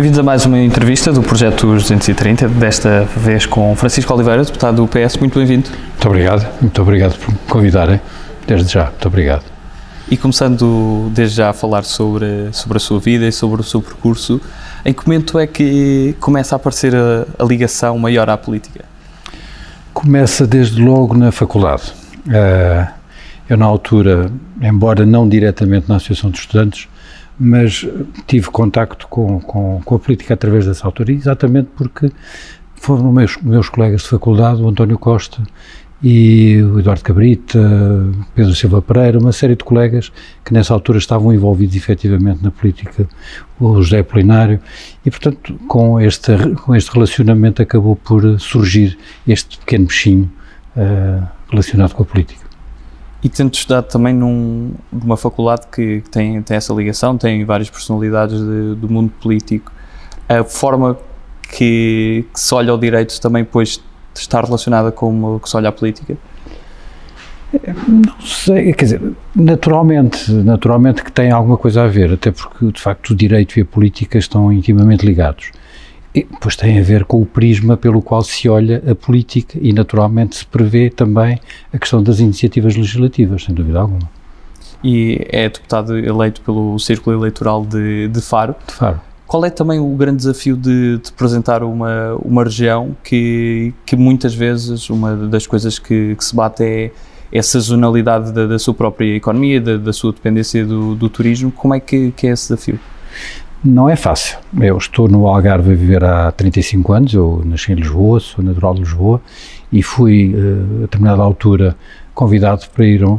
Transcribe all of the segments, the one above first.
Bem-vindos a mais uma entrevista do Projeto 230, desta vez com Francisco Oliveira, deputado do PS. Muito bem-vindo. Muito obrigado, muito obrigado por me convidarem, desde já. Muito obrigado. E começando desde já a falar sobre, sobre a sua vida e sobre o seu percurso, em que momento é que começa a aparecer a, a ligação maior à política? Começa desde logo na faculdade. Uh, eu, na altura, embora não diretamente na Associação de Estudantes, mas tive contacto com, com, com, a política através dessa altura, exatamente porque foram meus, meus colegas de faculdade, o António Costa e o Eduardo Cabrita, Pedro Silva Pereira, uma série de colegas que nessa altura estavam envolvidos efetivamente na política, o José Polinário, e portanto com este, com este relacionamento acabou por surgir este pequeno bichinho uh, relacionado com a política. E tendo estudado também num, numa faculdade que tem, tem essa ligação, tem várias personalidades de, do mundo político, a forma que, que, se olha ao direito também depois está relacionada com o que se olha à política? Não sei, quer dizer, naturalmente, naturalmente que tem alguma coisa a ver, até porque de facto o direito e a política estão intimamente ligados. E depois tem a ver com o prisma pelo qual se olha a política e, naturalmente, se prevê também a questão das iniciativas legislativas, sem dúvida alguma. E é deputado eleito pelo Círculo Eleitoral de, de Faro. De Faro. Qual é também o grande desafio de, de representar uma, uma região que, que muitas vezes uma das coisas que, que se bate é, é a sazonalidade da, da sua própria economia, da, da sua dependência do, do turismo? Como é que, que é esse desafio? Não é fácil. Eu estou no Algarve a viver há 35 anos, eu nasci em Lisboa, sou natural de Lisboa e fui, eh, a determinada altura, convidado para ir um,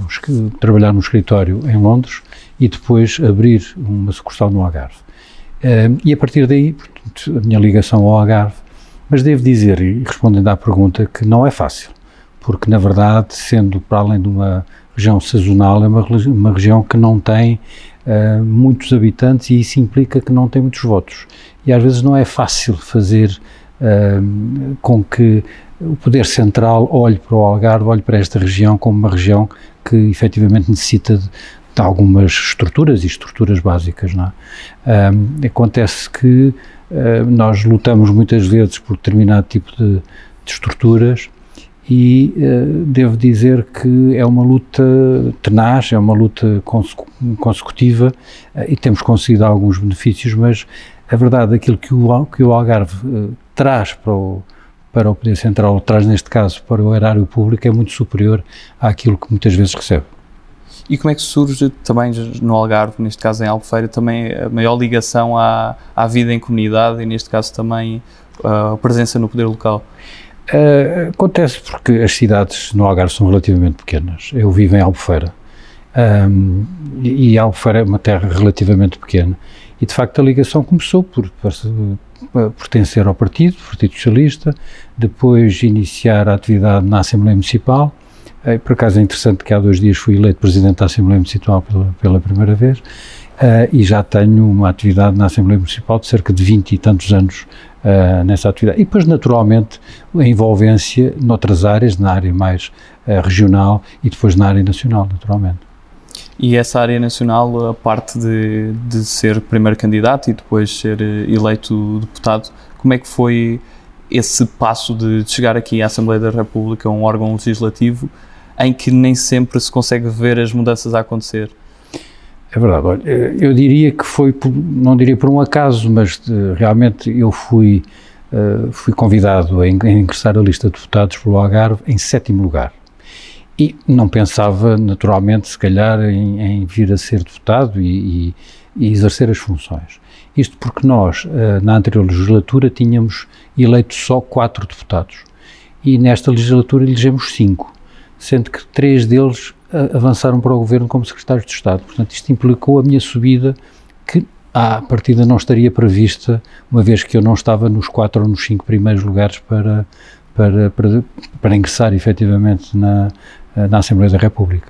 trabalhar no escritório em Londres e depois abrir uma sucursal no Algarve. Eh, e a partir daí, portanto, a minha ligação ao Algarve, mas devo dizer, e respondendo à pergunta, que não é fácil, porque na verdade, sendo para além de uma região sazonal, é uma, uma região que não tem uh, muitos habitantes e isso implica que não tem muitos votos. E às vezes não é fácil fazer uh, com que o poder central olhe para o Algarve, olhe para esta região como uma região que efetivamente necessita de, de algumas estruturas e estruturas básicas. Não é? um, acontece que uh, nós lutamos muitas vezes por determinado tipo de, de estruturas e uh, devo dizer que é uma luta tenaz, é uma luta consecutiva uh, e temos conseguido alguns benefícios, mas a verdade, aquilo que o, que o Algarve uh, traz para o, para o Poder Central, traz neste caso para o erário público, é muito superior àquilo que muitas vezes recebe. E como é que surge também no Algarve, neste caso em Albufeira, também a maior ligação à, à vida em comunidade e neste caso também a presença no poder local? Uh, acontece porque as cidades no Algarve são relativamente pequenas. Eu vivo em Albufeira um, e, Albufeira é uma terra relativamente pequena. E de facto a ligação começou por, por, por pertencer ao partido, Partido Socialista, depois iniciar a atividade na Assembleia Municipal. Uh, por acaso é interessante que há dois dias fui eleito Presidente da Assembleia Municipal pela, pela primeira vez. Uh, e já tenho uma atividade na Assembleia Municipal de cerca de 20 e tantos anos uh, nessa atividade. E depois, naturalmente, a envolvência noutras áreas, na área mais uh, regional e depois na área nacional, naturalmente. E essa área nacional, a parte de, de ser primeiro candidato e depois ser eh, eleito deputado, como é que foi esse passo de, de chegar aqui à Assembleia da República, um órgão legislativo, em que nem sempre se consegue ver as mudanças a acontecer? É verdade, olha, eu diria que foi, não diria por um acaso, mas de, realmente eu fui, uh, fui convidado a, ingressar a lista de deputados pelo Algarve em sétimo lugar. E não pensava, naturalmente, se calhar, em, em vir a ser deputado e, e, e, exercer as funções. Isto porque nós, uh, na anterior legislatura, tínhamos eleito só quatro deputados. E nesta legislatura elegemos cinco, sendo que três deles avançaram para o governo como secretários de Estado. Portanto, isto implicou a minha subida, que à partida não estaria prevista, uma vez que eu não estava nos quatro ou nos cinco primeiros lugares para, para, para, para ingressar efetivamente na, na Assembleia da República.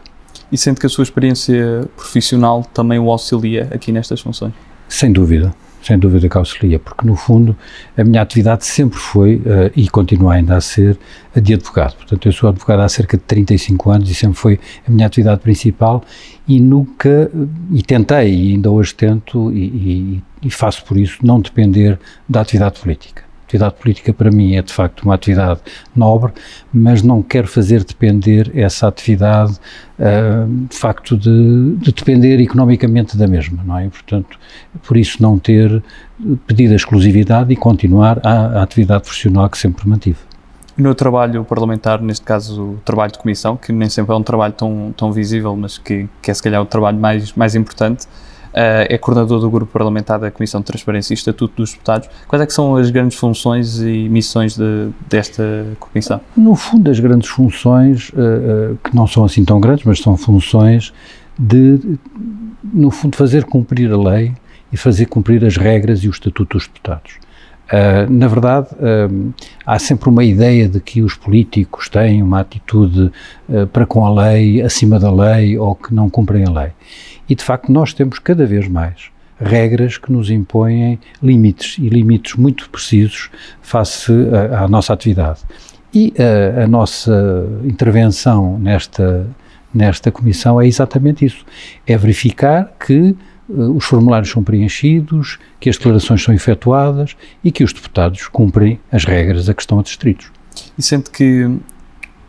E sente que a sua experiência profissional também o auxilia aqui nestas funções? Sem dúvida, sem dúvida que auxilia, porque no fundo a minha atividade sempre foi uh, e continua ainda a ser a de advogado. Portanto, eu sou advogado há cerca de 35 anos e sempre foi a minha atividade principal e nunca, e tentei, e ainda hoje tento, e, e, e faço por isso, não depender da atividade política atividade política para mim é de facto uma atividade nobre, mas não quero fazer depender essa atividade uh, de facto de, de, depender economicamente da mesma, não é? Portanto, por isso não ter pedido a exclusividade e continuar a, a atividade profissional que sempre mantive. No trabalho parlamentar, neste caso o trabalho de comissão, que nem sempre é um trabalho tão, tão visível, mas que, que é se calhar o trabalho mais, mais importante, é coordenador do grupo parlamentar da Comissão de Transparência e Estatuto dos Deputados. Quais é que são as grandes funções e missões de, desta comissão? No fundo, as grandes funções, uh, uh, que não são assim tão grandes, mas são funções de, no fundo, fazer cumprir a lei e fazer cumprir as regras e o Estatuto dos Deputados. Uh, na verdade, uh, há sempre uma ideia de que os políticos têm uma atitude uh, para com a lei, acima da lei, ou que não cumprem a lei. E de facto nós temos cada vez mais regras que nos impõem limites e limites muito precisos face à nossa atividade. E a, nossa intervenção nesta, nesta comissão é exatamente isso: é verificar que os formulários são preenchidos, que as declarações são efetuadas e que os deputados cumprem as regras a que estão adstritos. E sente que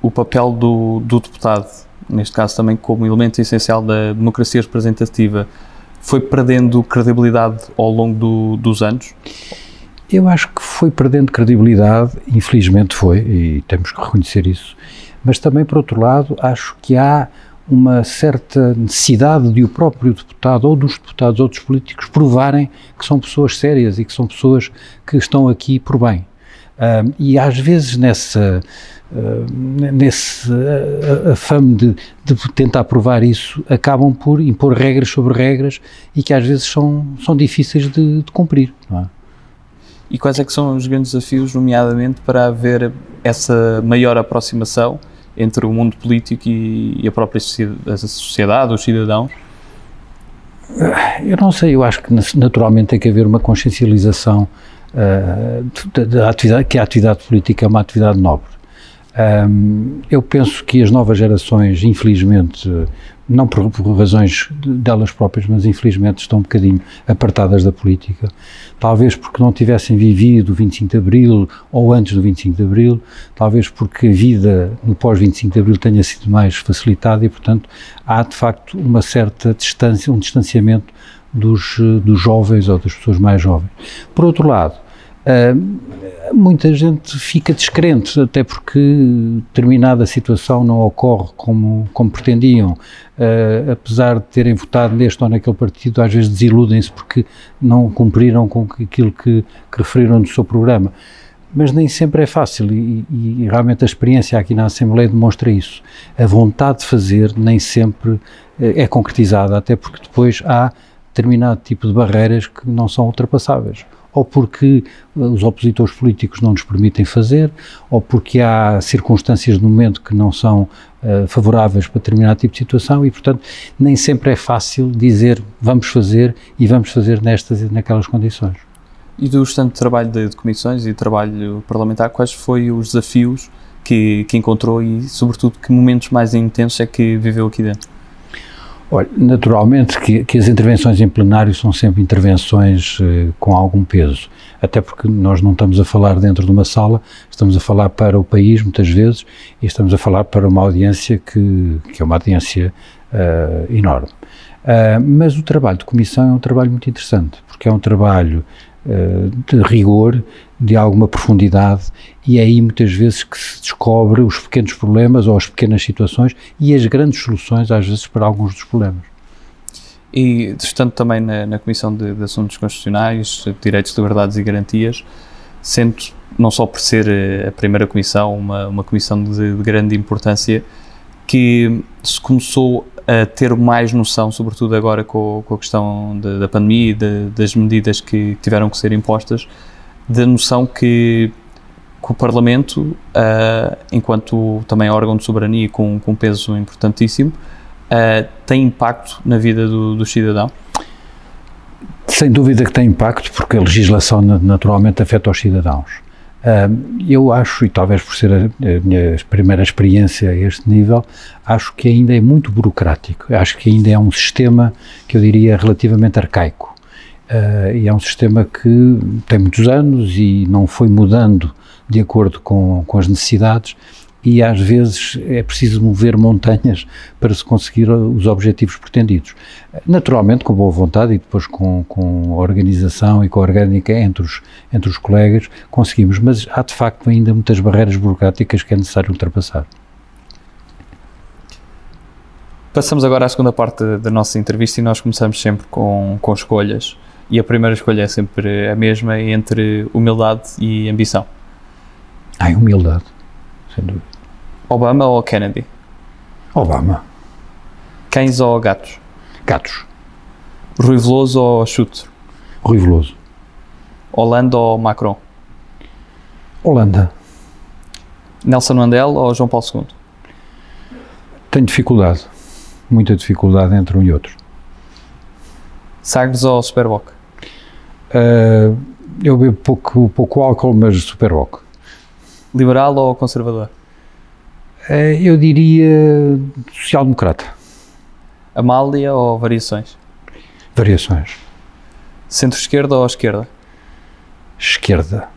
o papel do, do deputado neste caso também como elemento essencial da democracia representativa, foi perdendo credibilidade ao longo do, dos anos? Eu acho que foi perdendo credibilidade, infelizmente foi, e temos que reconhecer isso, mas também, por outro lado, acho que há uma certa necessidade de o próprio deputado ou dos deputados ou dos políticos provarem que são pessoas sérias e que são pessoas que estão aqui por bem. Um, e às vezes nessa uh, nesse uh, afame de, de, tentar provar isso acabam por impor regras sobre regras e que às vezes são, são difíceis de, de cumprir. É? E quais é que são os grandes desafios, nomeadamente, para haver essa maior aproximação entre o mundo político e, a própria sociedade, os cidadãos? Eu não sei, eu acho que naturalmente tem que haver uma consciencialização uh, da atividade, que a atividade política é uma atividade nobre. Um, eu penso que as novas gerações, infelizmente, não por, por, razões delas próprias, mas infelizmente estão um bocadinho apartadas da política. Talvez porque não tivessem vivido o 25 de Abril ou antes do 25 de Abril, talvez porque a vida no pós-25 de Abril tenha sido mais facilitada e, portanto, há de facto uma certa distância, um distanciamento dos, dos jovens ou das pessoas mais jovens. Por outro lado, Uh, muita gente fica descrente, até porque determinada situação não ocorre como, como pretendiam. Uh, apesar de terem votado neste ou naquele partido, às vezes desiludem-se porque não cumpriram com aquilo que, que, referiram no seu programa. Mas nem sempre é fácil e, e, realmente a experiência aqui na Assembleia demonstra isso. A vontade de fazer nem sempre é concretizada, até porque depois há determinado tipo de barreiras que não são ultrapassáveis ou porque eh, os opositores políticos não nos permitem fazer, ou porque há circunstâncias no momento que não são uh, favoráveis para determinado tipo de situação e, portanto, nem sempre é fácil dizer vamos fazer e vamos fazer nestas e naquelas condições. E do tanto trabalho de, de, comissões e trabalho parlamentar, quais foram os desafios que, que encontrou e, sobretudo, que momentos mais intensos é que viveu aqui dentro? Olha, naturalmente que, que, as intervenções em plenário são sempre intervenções eh, com algum peso, até porque nós não estamos a falar dentro de uma sala, estamos a falar para o país muitas vezes e estamos a falar para uma audiência que, que é uma audiência uh, enorme. Uh, mas o trabalho de comissão é um trabalho muito interessante, porque é um trabalho de rigor, de alguma profundidade e é aí muitas vezes que se descobre os pequenos problemas ou as pequenas situações e as grandes soluções às vezes para alguns dos problemas. E estando também na, na Comissão de, de, Assuntos Constitucionais, Direitos, Liberdades e Garantias, sendo não só por ser eh, a primeira comissão, uma, uma comissão de, de grande importância, que se começou a ter mais noção, sobretudo agora com, com a questão da pandemia e de, das medidas que tiveram que ser impostas, da noção que, que o Parlamento, uh, enquanto também órgão de soberania com, com peso importantíssimo, uh, tem impacto na vida do, do cidadão? Sem dúvida que tem impacto, porque a legislação naturalmente afeta os cidadãos. Eu acho, e talvez por ser a minha primeira experiência a este nível, acho que ainda é muito burocrático. Acho que ainda é um sistema que eu diria relativamente arcaico. Uh, e é um sistema que tem muitos anos e não foi mudando de acordo com, com as necessidades e às vezes é preciso mover montanhas para se conseguir os objetivos pretendidos. Naturalmente, com boa vontade e depois com, com a organização e com a orgânica entre os, entre os colegas, conseguimos, mas há de facto ainda muitas barreiras burocráticas que é necessário ultrapassar. Passamos agora à segunda parte da nossa entrevista e nós começamos sempre com, com escolhas. E a primeira escolha é sempre a mesma entre humildade e ambição. Ai, humildade, sem dúvida. Obama ou Kennedy? Obama. Cães ou gatos? Gatos. Rui Veloso ou Chute? Rui Veloso. Holanda ou Macron? Holanda. Nelson Mandela ou João Paulo II? Tenho dificuldade, muita dificuldade entre um e outro. Sagres ou Superboc? Uh, eu bebo pouco, pouco álcool, mas Superboc. Liberal ou conservador? Uh, eu diria social-democrata. Amália ou variações? Variações. Centro-esquerda ou esquerda? Esquerda.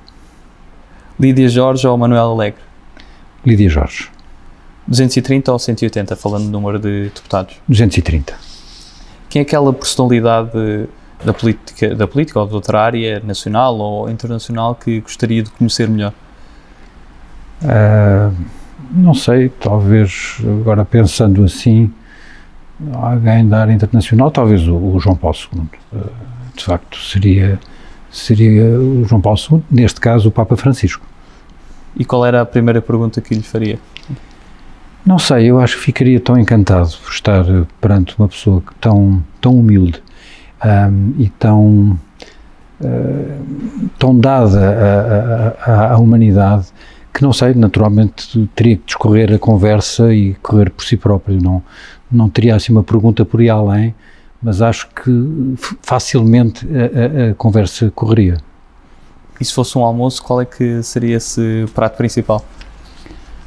Lídia Jorge ou Manuel Alegre? Lídia Jorge. 230 ou 180, falando do número de deputados? 230. Quem é aquela personalidade da política, da política ou de outra área, nacional ou internacional, que gostaria de conhecer melhor? Uh, não sei, talvez, agora pensando assim, alguém da área internacional, talvez o, o João Paulo II. Uh, de facto, seria, seria o João Paulo II, neste caso o Papa Francisco. E qual era a primeira pergunta que lhe faria? Não sei, eu acho que ficaria tão encantado por estar perante uma pessoa tão, tão humilde um, e tão, uh, tão dada à humanidade que não sei, naturalmente teria que discorrer a conversa e correr por si próprio, não, não teria assim uma pergunta por ir além, mas acho que facilmente a, a, a conversa correria. E se fosse um almoço, qual é que seria esse prato principal?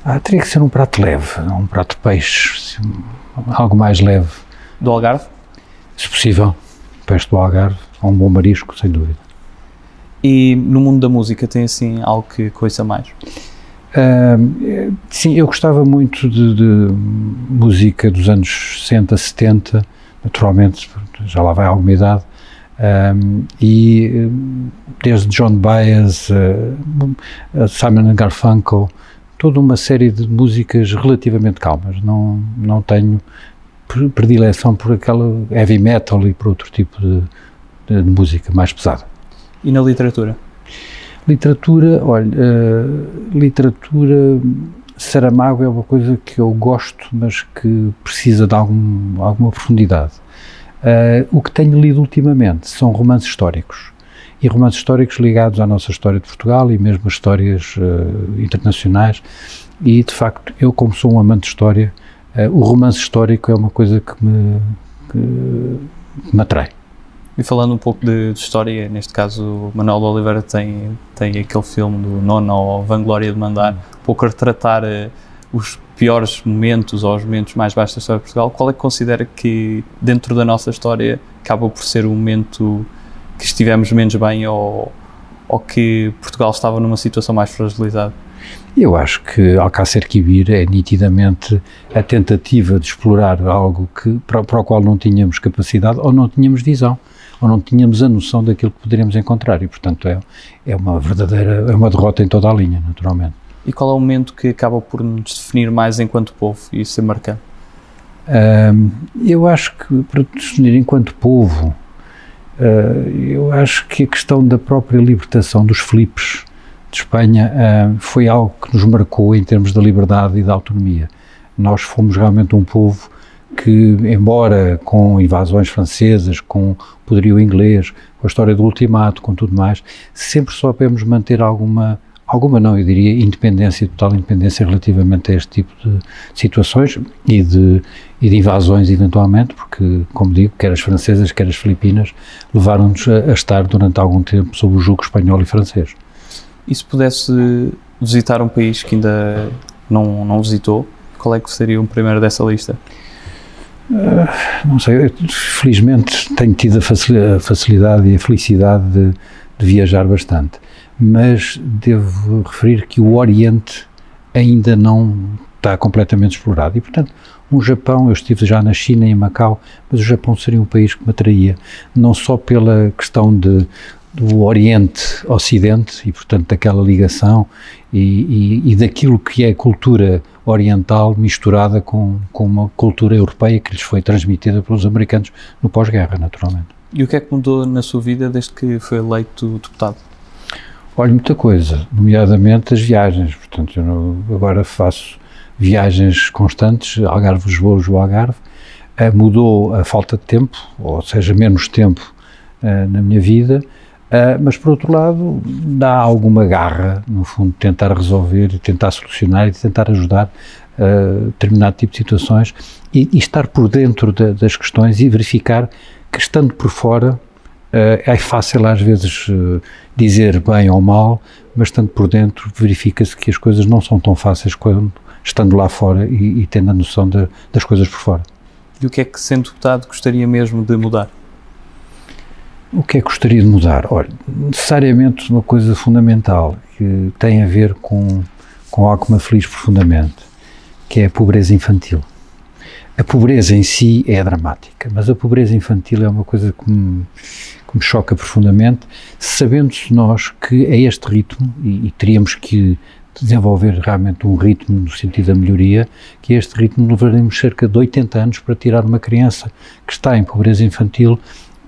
Ah, teria que ser um prato leve, um prato de peixe, algo mais leve. Do Algarve? Se possível, peixe do Algarve, ou um bom marisco, sem dúvida. E no mundo da música tem assim algo que coisa mais? Sim, eu gostava muito de, de, música dos anos 60, 70, naturalmente, já lá vai alguma idade, um, e desde John Baez, uh, Simon Garfunkel, toda uma série de músicas relativamente calmas. Não, não tenho predileção por aquela heavy metal e por outro tipo de, de, de música mais pesada. E na literatura? Literatura, olha, uh, literatura, Saramago é uma coisa que eu gosto, mas que precisa de algum, alguma profundidade. Uh, o que tenho lido ultimamente são romances históricos e romances históricos ligados à nossa história de Portugal e mesmo a histórias uh, internacionais. E de facto, eu, como sou um amante de história, uh, o romance histórico é uma coisa que me, que, me atrai. E falando um pouco de, de, história, neste caso, Manuel de Oliveira tem, tem aquele filme do Nono, ou Vanglória de Mandar, um pouco a retratar uh, os piores momentos ou os momentos mais baixos da história de Portugal. Qual é que considera que, dentro da nossa história, acaba por ser o momento que estivemos menos bem ou, ou que Portugal estava numa situação mais fragilizada? Eu acho que Alcácer Quibir é nitidamente a tentativa de explorar algo que, para, para o qual não tínhamos capacidade ou não tínhamos visão ou não tínhamos a noção daquilo que poderíamos encontrar e, portanto, é, é uma verdadeira, é uma derrota em toda a linha, naturalmente. E qual é o momento que acaba por nos definir mais enquanto povo e ser marcante? Eu acho que, para definir enquanto povo, Uh, eu acho que a questão da própria libertação dos Filipes de Espanha uh, foi algo que nos marcou em termos da liberdade e da autonomia. Nós fomos realmente um povo que, embora com invasões francesas, com poderio inglês, com a história do ultimato, com tudo mais, sempre soubemos manter alguma, alguma não, eu diria independência, total independência relativamente a este tipo de situações e de, e de invasões eventualmente, porque, como digo, quer as francesas, quer as filipinas, levaram-nos a, a estar durante algum tempo sob o jugo espanhol e francês. E se pudesse visitar um país que ainda não, não visitou, qual é que seria o primeiro dessa lista? Uh, não sei, eu, felizmente tenho tido a facilidade e a felicidade de, de viajar bastante mas devo referir que o Oriente ainda não está completamente explorado e, portanto, um Japão, eu estive já na China e em Macau, mas o Japão seria um país que me atraía, não só pela questão de, do Oriente-Ocidente e, portanto, daquela ligação e, e, e, daquilo que é cultura oriental misturada com, com uma cultura europeia que lhes foi transmitida pelos americanos no pós-guerra, naturalmente. E o que é que mudou na sua vida desde que foi eleito deputado? Olha, muita coisa, nomeadamente as viagens. Portanto, eu não, agora faço viagens constantes, Algarve-Lisboa, Lisboa-Algarve. Uh, mudou a falta de tempo, ou seja, menos tempo uh, na minha vida, uh, mas por outro lado dá alguma garra, no fundo, tentar resolver tentar solucionar e tentar ajudar a determinado tipo de situações e, e estar por dentro de, das questões e verificar que estando por fora Uh, é fácil às vezes uh, dizer bem ou mal, mas estando por dentro verifica-se que as coisas não são tão fáceis quando estando lá fora e, e tendo a noção de, das coisas por fora. E o que é que, sendo deputado, gostaria mesmo de mudar? O que é que gostaria de mudar? Olha, necessariamente uma coisa fundamental que tem a ver com, com algo que me aflige profundamente, que é a pobreza infantil. A pobreza em si é dramática, mas a pobreza infantil é uma coisa que me, que me choca profundamente, sabendo-se nós que a este ritmo, e, e, teríamos que desenvolver realmente um ritmo no sentido da melhoria, que a este ritmo levaremos cerca de 80 anos para tirar uma criança que está em pobreza infantil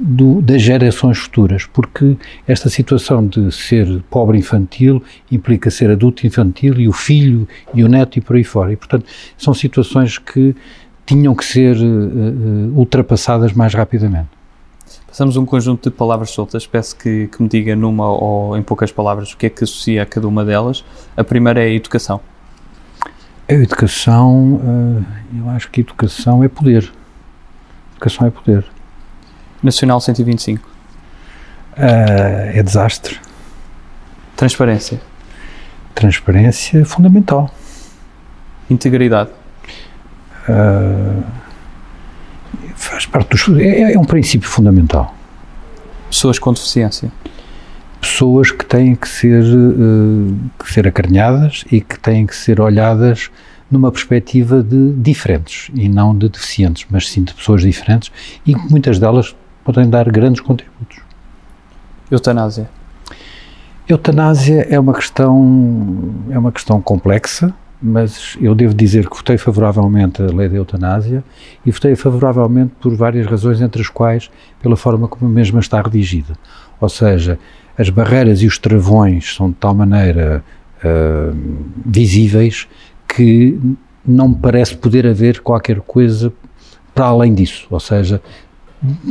do, das gerações futuras, porque esta situação de ser pobre infantil implica ser adulto infantil e o filho e o neto e por aí fora. E, portanto, são situações que tinham que ser uh, ultrapassadas mais rapidamente. Passamos um conjunto de palavras soltas. Peço que, que, me diga numa ou em poucas palavras o que é que associa a cada uma delas. A primeira é a educação. A educação, uh, eu acho que educação é poder. Educação é poder. Nacional 125. Uh, é desastre. Transparência. Transparência é fundamental. Integridade. Uh, faz parte dos. É, é um princípio fundamental. Pessoas com deficiência. Pessoas que têm que ser, uh, que ser acarinhadas e que têm que ser olhadas numa perspectiva de diferentes e não de deficientes, mas sim de pessoas diferentes e muitas delas podem dar grandes contributos. Eutanásia. Eutanásia é uma questão é uma questão complexa mas eu devo dizer que votei favoravelmente a lei da eutanásia e votei favoravelmente por várias razões, entre as quais pela forma como a mesma está redigida. Ou seja, as barreiras e os travões são de tal maneira uh, visíveis que não me parece poder haver qualquer coisa para além disso, ou seja,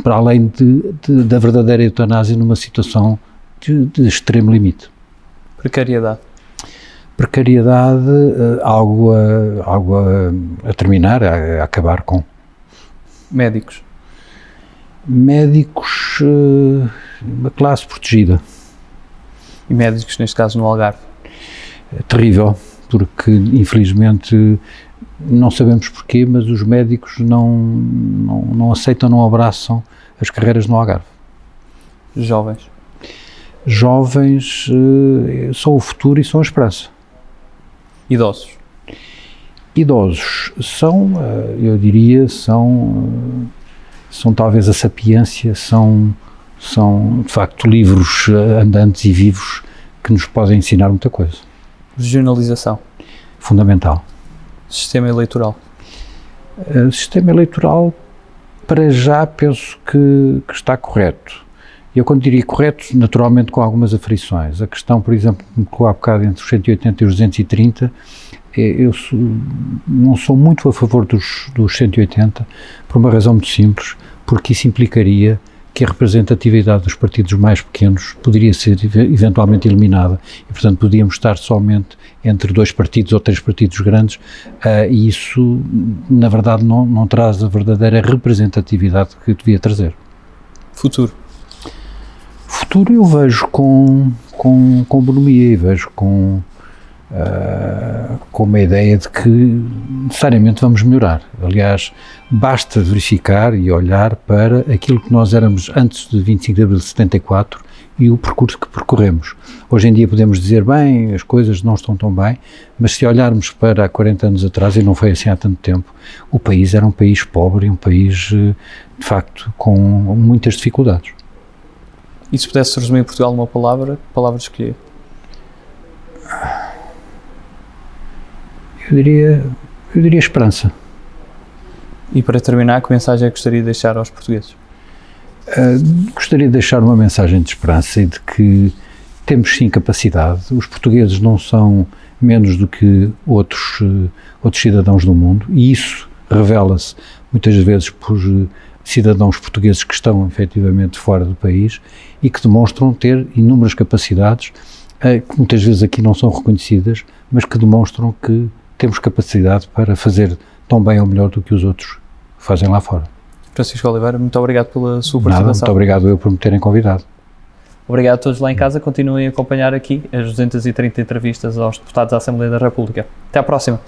para além de, de, da verdadeira eutanásia numa situação de, de extremo limite. Precariedade precariedade, uh, algo, a, algo a, a terminar, a, a, acabar com. Médicos? Médicos, uh, uma classe protegida. E médicos, neste caso, no Algarve? É terrível, porque infelizmente não sabemos porquê, mas os médicos não, não, não aceitam, não abraçam as carreiras no Algarve. Jovens? Jovens uh, são o futuro e são a esperança. Idosos? Idosos são, eh, eu diria, são, eh, são talvez a sapiência, são, são de facto livros eh, andantes e vivos que nos podem ensinar muita coisa. Regionalização? Fundamental. Sistema eleitoral? O sistema eleitoral, para já, penso que, que está correto. Eu, quando diria correto, naturalmente com algumas aflições. A questão, por exemplo, que me colocou há bocado entre os 180 e os 230, é, eu sou, não sou muito a favor dos, dos 180, por uma razão muito simples, porque isso implicaria que a representatividade dos partidos mais pequenos poderia ser eventualmente eliminada e, portanto, podíamos estar somente entre dois partidos ou três partidos grandes uh, e isso, na verdade, não, não traz a verdadeira representatividade que devia trazer. Futuro? Futuro eu vejo com, com, com bonomia e vejo com uh, com uma ideia de que necessariamente vamos melhorar. Aliás, basta verificar e olhar para aquilo que nós éramos antes de 25 de abril de 74 e o percurso que percorremos. Hoje em dia podemos dizer, bem, as coisas não estão tão bem, mas se olharmos para há 40 anos atrás, e não foi assim há tanto tempo, o país era um país pobre, um país, eh, de facto, com muitas dificuldades. E se pudesse resumir Portugal numa palavra, que palavra escolher? Eu diria, eu diria esperança. E para terminar, que mensagem é que gostaria de deixar aos portugueses? Uh, gostaria de deixar uma mensagem de esperança e de que temos sim capacidade. Os portugueses não são menos do que outros, uh, outros cidadãos do mundo e isso revela-se muitas vezes por uh, cidadãos portugueses que estão efetivamente fora do país e que demonstram ter inúmeras capacidades que muitas vezes aqui não são reconhecidas, mas que demonstram que temos capacidade para fazer tão bem ou melhor do que os outros fazem lá fora. Francisco Oliveira, muito obrigado pela sua participação. Nada, muito obrigado eu por me terem convidado. Obrigado a todos lá em casa. Continuem a acompanhar aqui as 230 entrevistas aos deputados da Assembleia da República. Até à próxima.